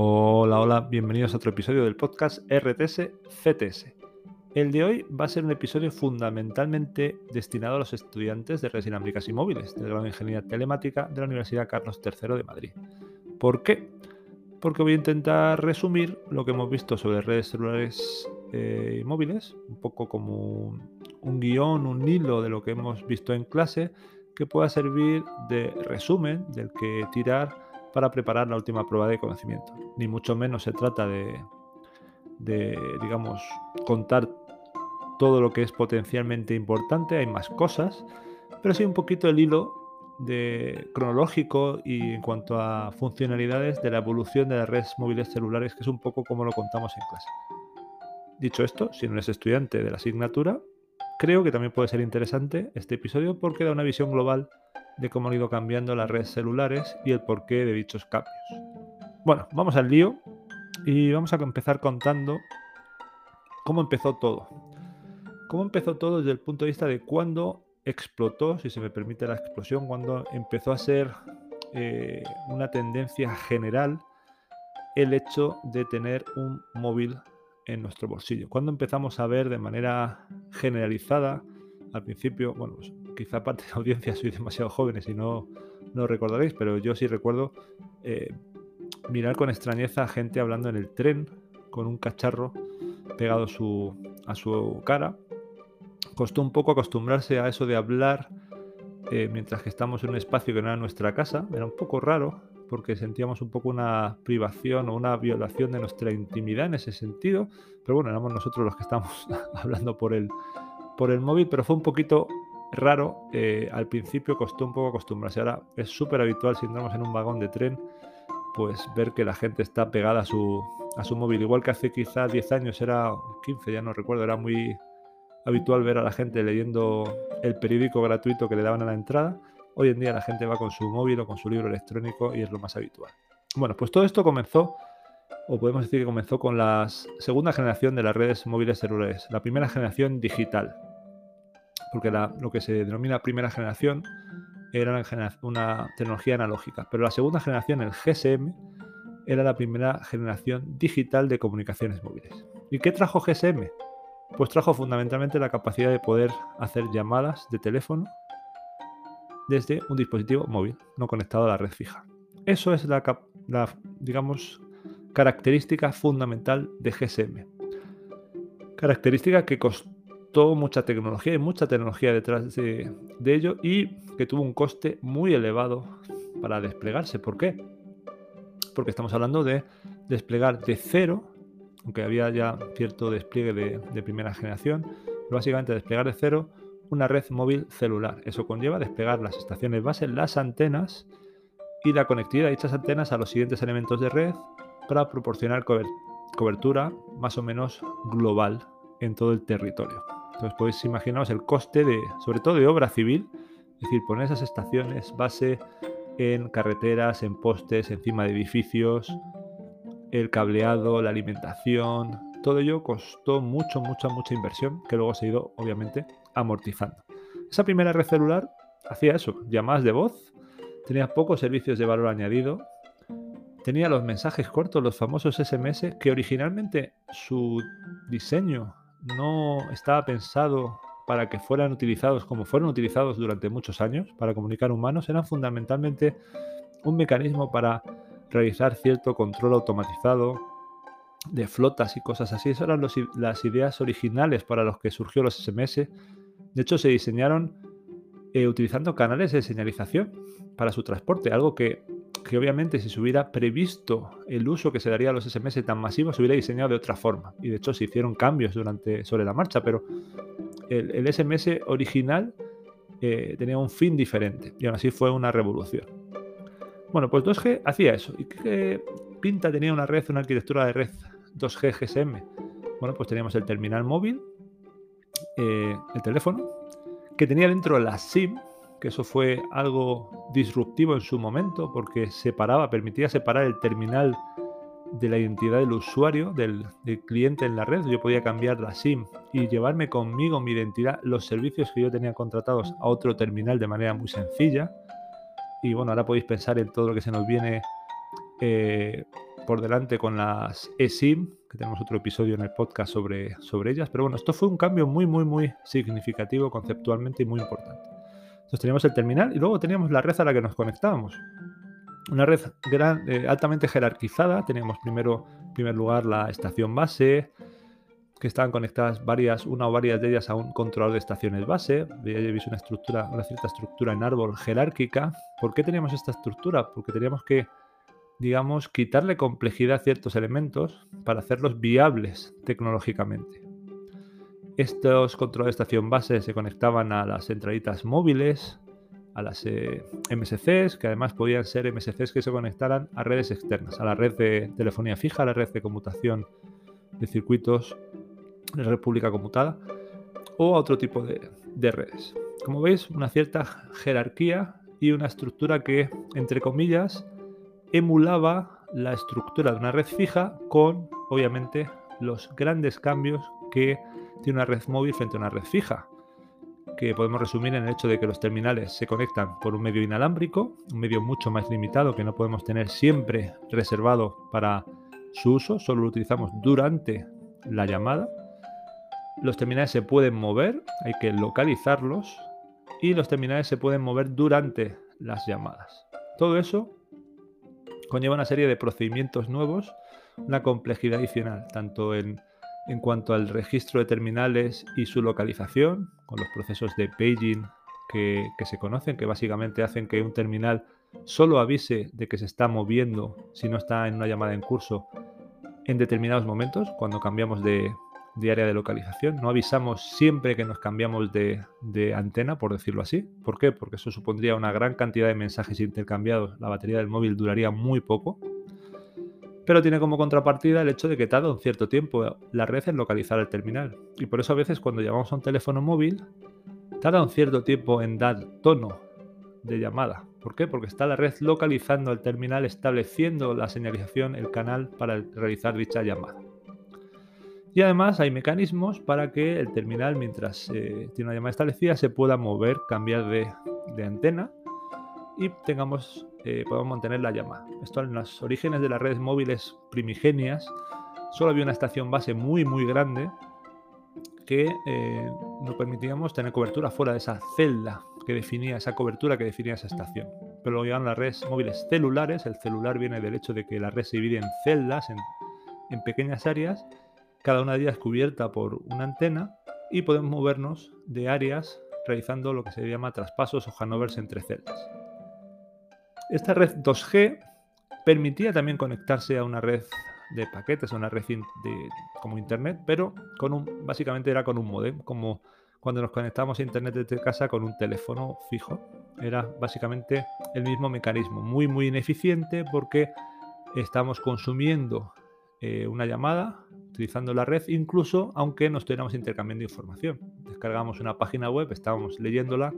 Hola, hola, bienvenidos a otro episodio del podcast RTS CTS. El de hoy va a ser un episodio fundamentalmente destinado a los estudiantes de redes inalámbricas y móviles del grado de Ingeniería Telemática de la Universidad Carlos III de Madrid. ¿Por qué? Porque voy a intentar resumir lo que hemos visto sobre redes celulares eh, y móviles, un poco como un guion, un hilo de lo que hemos visto en clase que pueda servir de resumen del que tirar para preparar la última prueba de conocimiento. Ni mucho menos se trata de, digamos, contar todo lo que es potencialmente importante, hay más cosas, pero sí un poquito el hilo cronológico y en cuanto a funcionalidades de la evolución de las redes móviles celulares, que es un poco como lo contamos en clase. Dicho esto, si no eres estudiante de la asignatura, creo que también puede ser interesante este episodio porque da una visión global de cómo han ido cambiando las redes celulares y el porqué de dichos cambios. Bueno, vamos al lío y vamos a empezar contando cómo empezó todo. Cómo empezó todo desde el punto de vista de cuándo explotó, si se me permite la explosión, cuando empezó a ser eh, una tendencia general el hecho de tener un móvil en nuestro bolsillo. Cuando empezamos a ver de manera generalizada, al principio, bueno, pues quizá parte de la audiencia soy demasiado jóvenes y no, no recordaréis, pero yo sí recuerdo eh, mirar con extrañeza a gente hablando en el tren con un cacharro pegado a su cara. Costó un poco acostumbrarse a eso de hablar eh, mientras que estamos en un espacio que no era nuestra casa. Era un poco raro porque sentíamos un poco una privación o una violación de nuestra intimidad en ese sentido. Pero bueno, éramos nosotros los que estamos hablando por el, por el móvil, pero fue un poquito raro, eh, al principio costó un poco acostumbrarse. Ahora es súper habitual si entramos en un vagón de tren, pues ver que la gente está pegada a su, a su móvil. Igual que hace quizá 10 años, era 15, ya no recuerdo, era muy habitual ver a la gente leyendo el periódico gratuito que le daban a la entrada. Hoy en día la gente va con su móvil o con su libro electrónico y es lo más habitual. Bueno, pues todo esto comenzó, o podemos decir que comenzó con la segunda generación de las redes móviles celulares, la primera generación digital porque lo que se denomina primera generación era una, tecnología analógica, pero la segunda generación, el GSM, era la primera generación digital de comunicaciones móviles. ¿Y qué trajo GSM? Pues trajo fundamentalmente la capacidad de poder hacer llamadas de teléfono desde un dispositivo móvil, no conectado a la red fija. Eso es la, digamos, característica fundamental de GSM. Característica que costó mucha tecnología y mucha tecnología detrás de, ello y que tuvo un coste muy elevado para desplegarse. ¿Por qué? Porque estamos hablando de desplegar de cero, aunque había ya cierto despliegue de, primera generación, básicamente desplegar de cero una red móvil celular. Eso conlleva desplegar las estaciones base, las antenas y la conectividad de dichas antenas a los siguientes elementos de red para proporcionar cobertura más o menos global en todo el territorio. Entonces podéis imaginaros el coste de, sobre todo de obra civil, es decir, poner esas estaciones base en carreteras, en postes, encima de edificios, el cableado, la alimentación, todo ello costó mucho, mucha, mucha inversión que luego se ha ido, obviamente, amortizando. Esa primera red celular hacía eso, llamadas de voz, tenía pocos servicios de valor añadido, tenía los mensajes cortos, los famosos SMS, que originalmente su diseño no estaba pensado para que fueran utilizados como fueron utilizados durante muchos años para comunicar humanos, eran fundamentalmente un mecanismo para realizar cierto control automatizado de flotas y cosas así. Esas eran las ideas originales para los que surgió los SMS. De hecho, se diseñaron eh, utilizando canales de señalización para su transporte, algo que que obviamente si se hubiera previsto el uso que se daría a los SMS tan masivos, se hubiera diseñado de otra forma. Y de hecho se hicieron cambios durante, sobre la marcha, pero el, SMS original eh, tenía un fin diferente y aún así fue una revolución. Bueno, pues 2G hacía eso. ¿Y qué pinta tenía una red, una arquitectura de red 2G GSM? Bueno, pues teníamos el terminal móvil, eh, el teléfono, que tenía dentro la SIM, que eso fue algo disruptivo en su momento porque separaba, permitía separar el terminal de la identidad del usuario, del, cliente en la red. Yo podía cambiar la SIM y llevarme conmigo mi identidad, los servicios que yo tenía contratados a otro terminal de manera muy sencilla. Y bueno, ahora podéis pensar en todo lo que se nos viene eh, por delante con las eSIM, que tenemos otro episodio en el podcast sobre, sobre ellas, pero bueno, esto fue un cambio muy, muy, muy significativo conceptualmente y muy importante. Entonces teníamos el terminal y luego teníamos la red a la que nos conectábamos. Una red eh, altamente jerarquizada. Teníamos primero, en primer lugar, la estación base, que estaban conectadas varias, una o varias de ellas a un controlador de estaciones base. Veis una estructura, una cierta estructura en árbol jerárquica. ¿Por qué teníamos esta estructura? Porque teníamos que, digamos, quitarle complejidad a ciertos elementos para hacerlos viables tecnológicamente. Estos controladores de estación base se conectaban a las centralitas móviles, a las eh, MSCs, que además podían ser MSCs que se conectaran a redes externas, a la red de telefonía fija, a la red de conmutación de circuitos de red pública conmutada o a otro tipo de, redes. Como veis, una cierta jerarquía y una estructura que, entre comillas, emulaba la estructura de una red fija con, obviamente, los grandes cambios que tiene una red móvil frente a una red fija, que podemos resumir en el hecho de que los terminales se conectan por un medio inalámbrico, un medio mucho más limitado que no podemos tener siempre reservado para su uso, solo lo utilizamos durante la llamada. Los terminales se pueden mover, hay que localizarlos y los terminales se pueden mover durante las llamadas. Todo eso conlleva una serie de procedimientos nuevos, una complejidad adicional, tanto en, en cuanto al registro de terminales y su localización, con los procesos de paging que, que se conocen, que básicamente hacen que un terminal solo avise de que se está moviendo si no está en una llamada en curso en determinados momentos, cuando cambiamos de, área de localización. No avisamos siempre que nos cambiamos de, de, antena, por decirlo así. ¿Por qué? Porque eso supondría una gran cantidad de mensajes intercambiados. La batería del móvil duraría muy poco. Pero tiene como contrapartida el hecho de que tarda un cierto tiempo la red en localizar el terminal. Y por eso a veces cuando llamamos a un teléfono móvil, tarda un cierto tiempo en dar tono de llamada. ¿Por qué? Porque está la red localizando el terminal, estableciendo la señalización, el canal para realizar dicha llamada. Y además hay mecanismos para que el terminal, mientras eh, tiene una llamada establecida, se pueda mover, cambiar de, antena y tengamos, eh, podamos mantener la llamada. Esto en los orígenes de las redes móviles primigenias solo había una estación base muy muy grande que eh, nos permitíamos tener cobertura fuera de esa celda que definía esa cobertura que definía esa estación. Pero luego llegan las redes móviles celulares. El celular viene del hecho de que la red se divide en celdas, en, pequeñas áreas, cada una de ellas cubierta por una antena y podemos movernos de áreas realizando lo que se llama traspasos o handovers entre celdas. Esta red 2G permitía también conectarse a una red de paquetes, a una red de, como internet, pero con un, básicamente era con un modem, como cuando nos conectamos a internet desde casa con un teléfono fijo. Era básicamente el mismo mecanismo, muy muy ineficiente porque estamos consumiendo eh, una llamada utilizando la red, incluso aunque no estuviéramos intercambiando información. Descargamos una página web, estábamos leyéndola,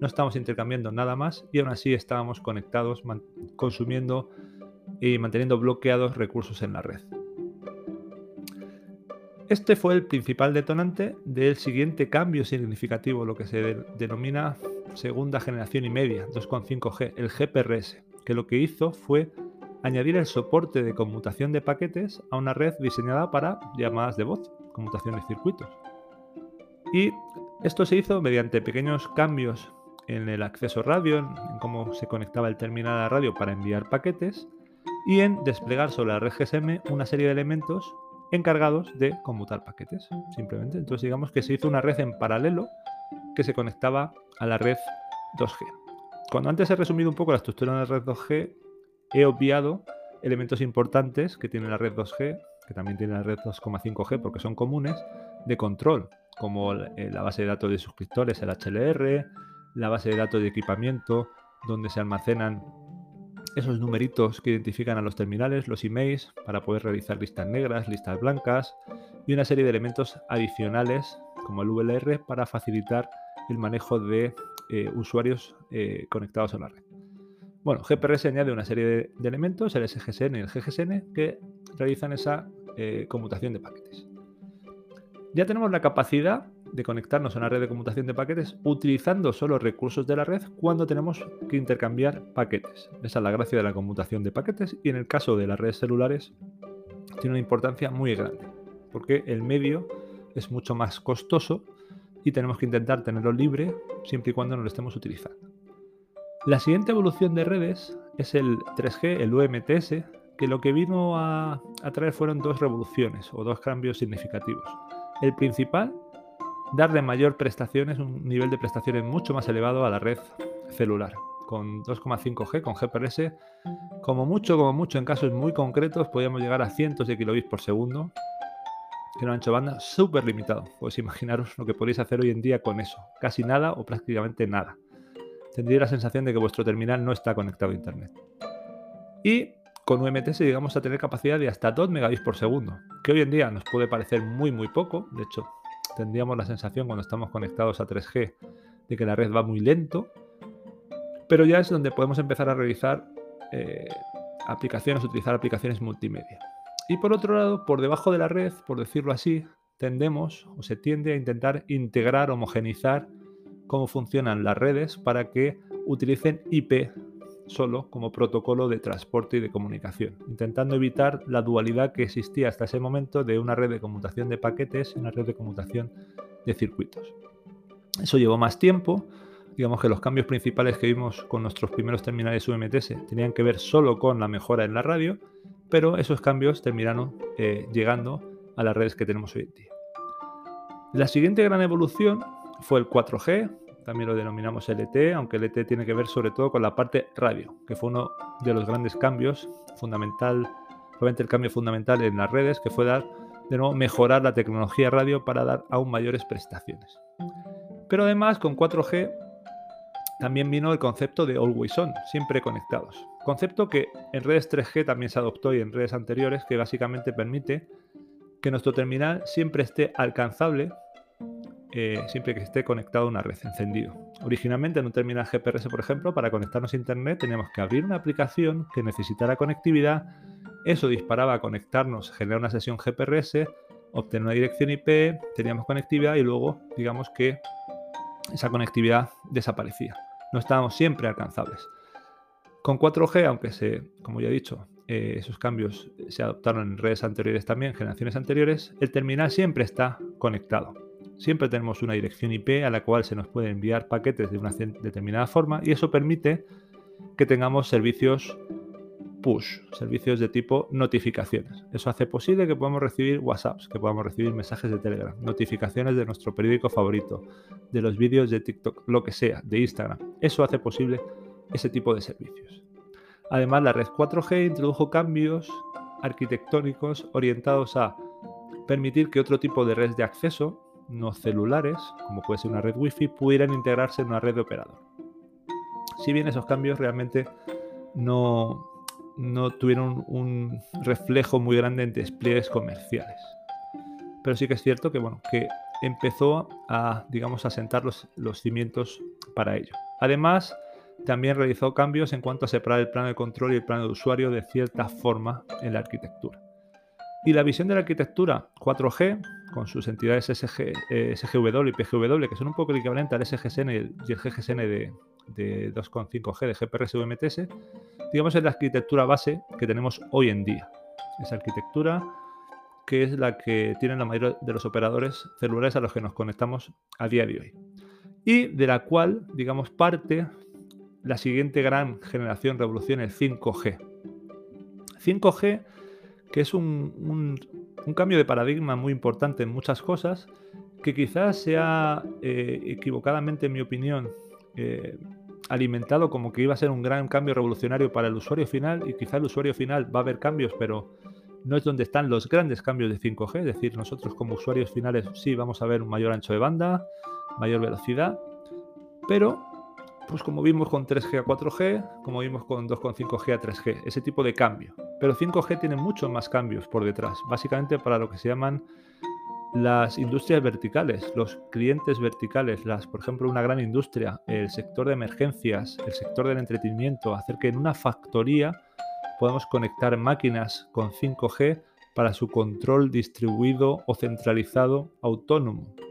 no estábamos intercambiando nada más y aún así estábamos conectados, consumiendo y manteniendo bloqueados recursos en la red. Este fue el principal detonante del siguiente cambio significativo, lo que se denomina segunda generación y media, 2.5G, el GPRS, que lo que hizo fue añadir el soporte de conmutación de paquetes a una red diseñada para llamadas de voz, conmutación de circuitos. Y esto se hizo mediante pequeños cambios en el acceso radio, en cómo se conectaba el terminal a radio para enviar paquetes, y en desplegar sobre la red GSM una serie de elementos encargados de conmutar paquetes, simplemente. Entonces digamos que se hizo una red en paralelo que se conectaba a la red 2G. Cuando antes he resumido un poco la estructura de la red 2G, he obviado elementos importantes que tiene la red 2G, que también tiene la red 2,5G porque son comunes, de control, como eh, la base de datos de suscriptores, el HLR, la base de datos de equipamiento, donde se almacenan esos numeritos que identifican a los terminales, los emails, para poder realizar listas negras, listas blancas y una serie de elementos adicionales como el VLR para facilitar el manejo de eh, usuarios eh, conectados a la red. Bueno, GPRS añade una serie de, elementos, el SGSN y el GGSN, que realizan esa eh, conmutación de paquetes. Ya tenemos la capacidad de conectarnos a una red de conmutación de paquetes utilizando solo recursos de la red cuando tenemos que intercambiar paquetes. Esa es la gracia de la conmutación de paquetes y en el caso de las redes celulares tiene una importancia muy grande porque el medio es mucho más costoso y tenemos que intentar tenerlo libre siempre y cuando no lo estemos utilizando. La siguiente evolución de redes es el 3G, el UMTS, que lo que vino a, traer fueron dos revoluciones o dos cambios significativos. El principal, darle mayor prestaciones, un nivel de prestaciones mucho más elevado a la red celular, con 2,5G, con GPRS, como mucho, como mucho, en casos muy concretos, podíamos llegar a cientos de kilobits por segundo, que un ancho banda súper limitado. Pues imaginaros lo que podéis hacer hoy en día con eso, casi nada o prácticamente nada. Tendría la sensación de que vuestro terminal no está conectado a Internet. Y con UMTS llegamos a tener capacidad de hasta 2 megabits por segundo, que hoy en día nos puede parecer muy muy poco, de hecho tendríamos la sensación cuando estamos conectados a 3G de que la red va muy lento, pero ya es donde podemos empezar a realizar eh, aplicaciones, utilizar aplicaciones multimedia. Y por otro lado, por debajo de la red, por decirlo así, tendemos o se tiende a intentar integrar, homogenizar cómo funcionan las redes para que utilicen IP solo como protocolo de transporte y de comunicación, intentando evitar la dualidad que existía hasta ese momento de una red de conmutación de paquetes y una red de conmutación de circuitos. Eso llevó más tiempo, digamos que los cambios principales que vimos con nuestros primeros terminales UMTS tenían que ver solo con la mejora en la radio, pero esos cambios terminaron eh, llegando a las redes que tenemos hoy en día. La siguiente gran evolución fue el 4G, también lo denominamos LTE, aunque LTE tiene que ver sobre todo con la parte radio, que fue uno de los grandes cambios, fundamental, probablemente el cambio fundamental en las redes, que fue dar, de nuevo, mejorar la tecnología radio para dar aún mayores prestaciones. Pero además, con 4G también vino el concepto de Always On, siempre conectados. Concepto que en redes 3G también se adoptó y en redes anteriores, que básicamente permite que nuestro terminal siempre esté alcanzable eh, siempre que esté conectado a una red, encendido. Originalmente en un terminal GPRS, por ejemplo, para conectarnos a Internet teníamos que abrir una aplicación que necesitara conectividad, eso disparaba a conectarnos, generar una sesión GPRS, obtener una dirección IP, teníamos conectividad y luego, digamos que esa conectividad desaparecía. No estábamos siempre alcanzables. Con 4G, aunque se, como ya he dicho, eh, esos cambios se adoptaron en redes anteriores también, generaciones anteriores, el terminal siempre está conectado. Siempre tenemos una dirección IP a la cual se nos pueden enviar paquetes de una determinada forma y eso permite que tengamos servicios push, servicios de tipo notificaciones. Eso hace posible que podamos recibir WhatsApps, que podamos recibir mensajes de Telegram, notificaciones de nuestro periódico favorito, de los vídeos de TikTok, lo que sea, de Instagram. Eso hace posible ese tipo de servicios. Además, la red 4G introdujo cambios arquitectónicos orientados a permitir que otro tipo de redes de acceso no celulares, como puede ser una red Wi-Fi, pudieran integrarse en una red de operador. Si bien esos cambios realmente no, no tuvieron un reflejo muy grande en despliegues comerciales. Pero sí que es cierto que, bueno, que empezó a, digamos, a sentar los, los cimientos para ello. Además, también realizó cambios en cuanto a separar el plano de control y el plano de usuario de cierta forma en la arquitectura. Y la visión de la arquitectura 4G, con sus entidades SG, eh, SGW y PGW, que son un poco el equivalente al SGSN y el, GGSN de, 2.5G de GPRS UMTS, digamos es la arquitectura base que tenemos hoy en día. Esa arquitectura que es la que tienen la mayoría de los operadores celulares a los que nos conectamos a día de hoy. Y de la cual, digamos, parte la siguiente gran generación revolución, el 5G. 5G que es un, cambio de paradigma muy importante en muchas cosas, que quizás sea eh, equivocadamente, en mi opinión, eh, alimentado como que iba a ser un gran cambio revolucionario para el usuario final y quizá el usuario final va a haber cambios, pero no es donde están los grandes cambios de 5G, es decir, nosotros como usuarios finales sí vamos a ver un mayor ancho de banda, mayor velocidad, pero pues como vimos con 3G a 4G, como vimos con 2.5G a 3G, ese tipo de cambio. Pero 5G tiene muchos más cambios por detrás, básicamente para lo que se llaman las industrias verticales, los clientes verticales, las, por ejemplo, una gran industria, el sector de emergencias, el sector del entretenimiento, hacer que en una factoría podamos conectar máquinas con 5G para su control distribuido o centralizado autónomo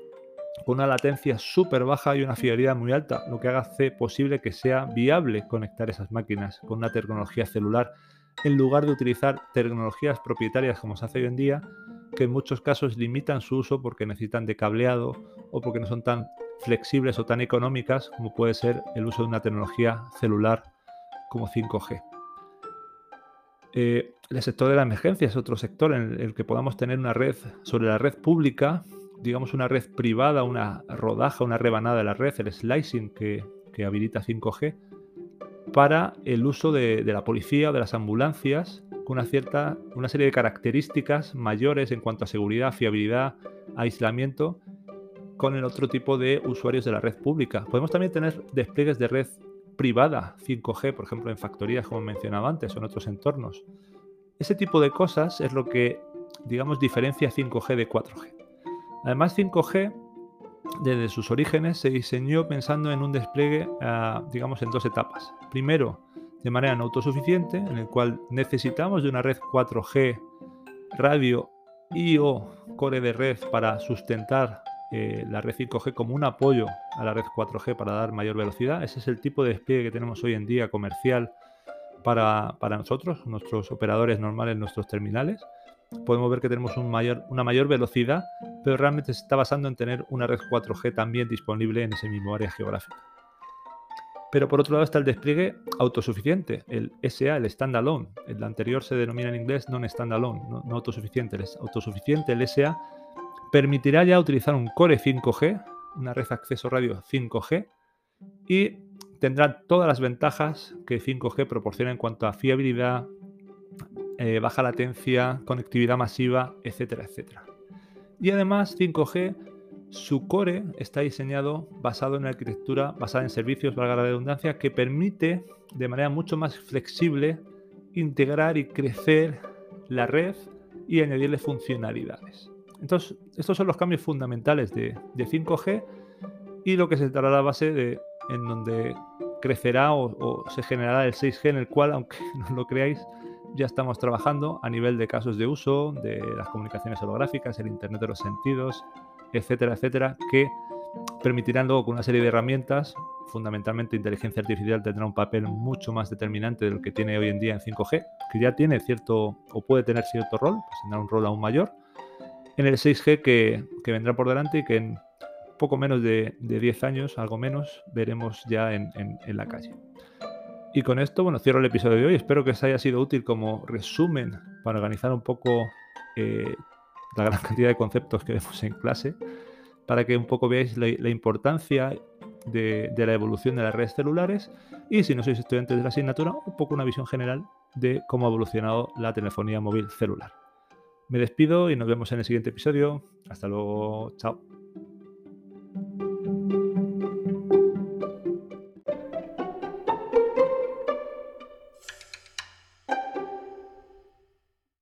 con una latencia súper baja y una fiabilidad muy alta, lo que hace posible que sea viable conectar esas máquinas con una tecnología celular en lugar de utilizar tecnologías propietarias como se hace hoy en día, que en muchos casos limitan su uso porque necesitan de cableado o porque no son tan flexibles o tan económicas como puede ser el uso de una tecnología celular como 5G. Eh, el sector de la emergencia es otro sector en el que podamos tener una red sobre la red pública, digamos una red privada, una rodaja, una rebanada de la red, el slicing que, habilita 5G, para el uso de, la policía o de las ambulancias con una cierta, una serie de características mayores en cuanto a seguridad, fiabilidad, aislamiento con el otro tipo de usuarios de la red pública. Podemos también tener despliegues de red privada 5G, por ejemplo, en factorías, como mencionaba antes, o en otros entornos. Ese tipo de cosas es lo que, digamos, diferencia 5G de 4G. Además, 5G, desde sus orígenes, se diseñó pensando en un despliegue, ah, digamos, en dos etapas. Primero, de manera no autosuficiente, en el cual necesitamos de una red 4G, radio y o core de red para sustentar eh, la red 5G como un apoyo a la red 4G para dar mayor velocidad. Ese es el tipo de despliegue que tenemos hoy en día comercial para, nosotros, nuestros operadores normales, nuestros terminales. Podemos ver que tenemos una mayor velocidad, pero realmente se está basando en tener una red 4G también disponible en ese mismo área geográfica. Pero por otro lado está el despliegue autosuficiente, el SA, el standalone. El anterior se denomina en inglés non-standalone, no, no autosuficiente. El autosuficiente, el SA, permitirá ya utilizar un Core 5G, una red de acceso radio 5G, y tendrá todas las ventajas que 5G proporciona en cuanto a fiabilidad, eh, baja latencia, conectividad masiva, etcétera, etcétera. Y además 5G, su core está diseñado basado en arquitectura basada en servicios, valga la redundancia, que permite de manera mucho más flexible integrar y crecer la red y añadirle funcionalidades. Entonces, estos son los cambios fundamentales de, 5G y lo que se dará la base de en donde crecerá o, se generará el 6G, en el cual, aunque no lo creáis, ya estamos trabajando a nivel de casos de uso, de las comunicaciones holográficas, el Internet de los sentidos, etcétera, etcétera, que permitirán luego con una serie de herramientas, fundamentalmente inteligencia artificial tendrá un papel mucho más determinante del que tiene hoy en día en 5G, que ya tiene cierto o puede tener cierto rol, pues tendrá un rol aún mayor, en el 6G que, vendrá por delante y que en poco menos de, 10 años, algo menos, veremos ya en, la calle. Y con esto, bueno, cierro el episodio de hoy. Espero que os haya sido útil como resumen para organizar un poco eh, la gran cantidad de conceptos que vemos en clase, para que un poco veáis la, importancia de, de, la evolución de las redes celulares y si no sois estudiantes de la asignatura, un poco una visión general de cómo ha evolucionado la telefonía móvil celular. Me despido y nos vemos en el siguiente episodio. Hasta luego. Chao.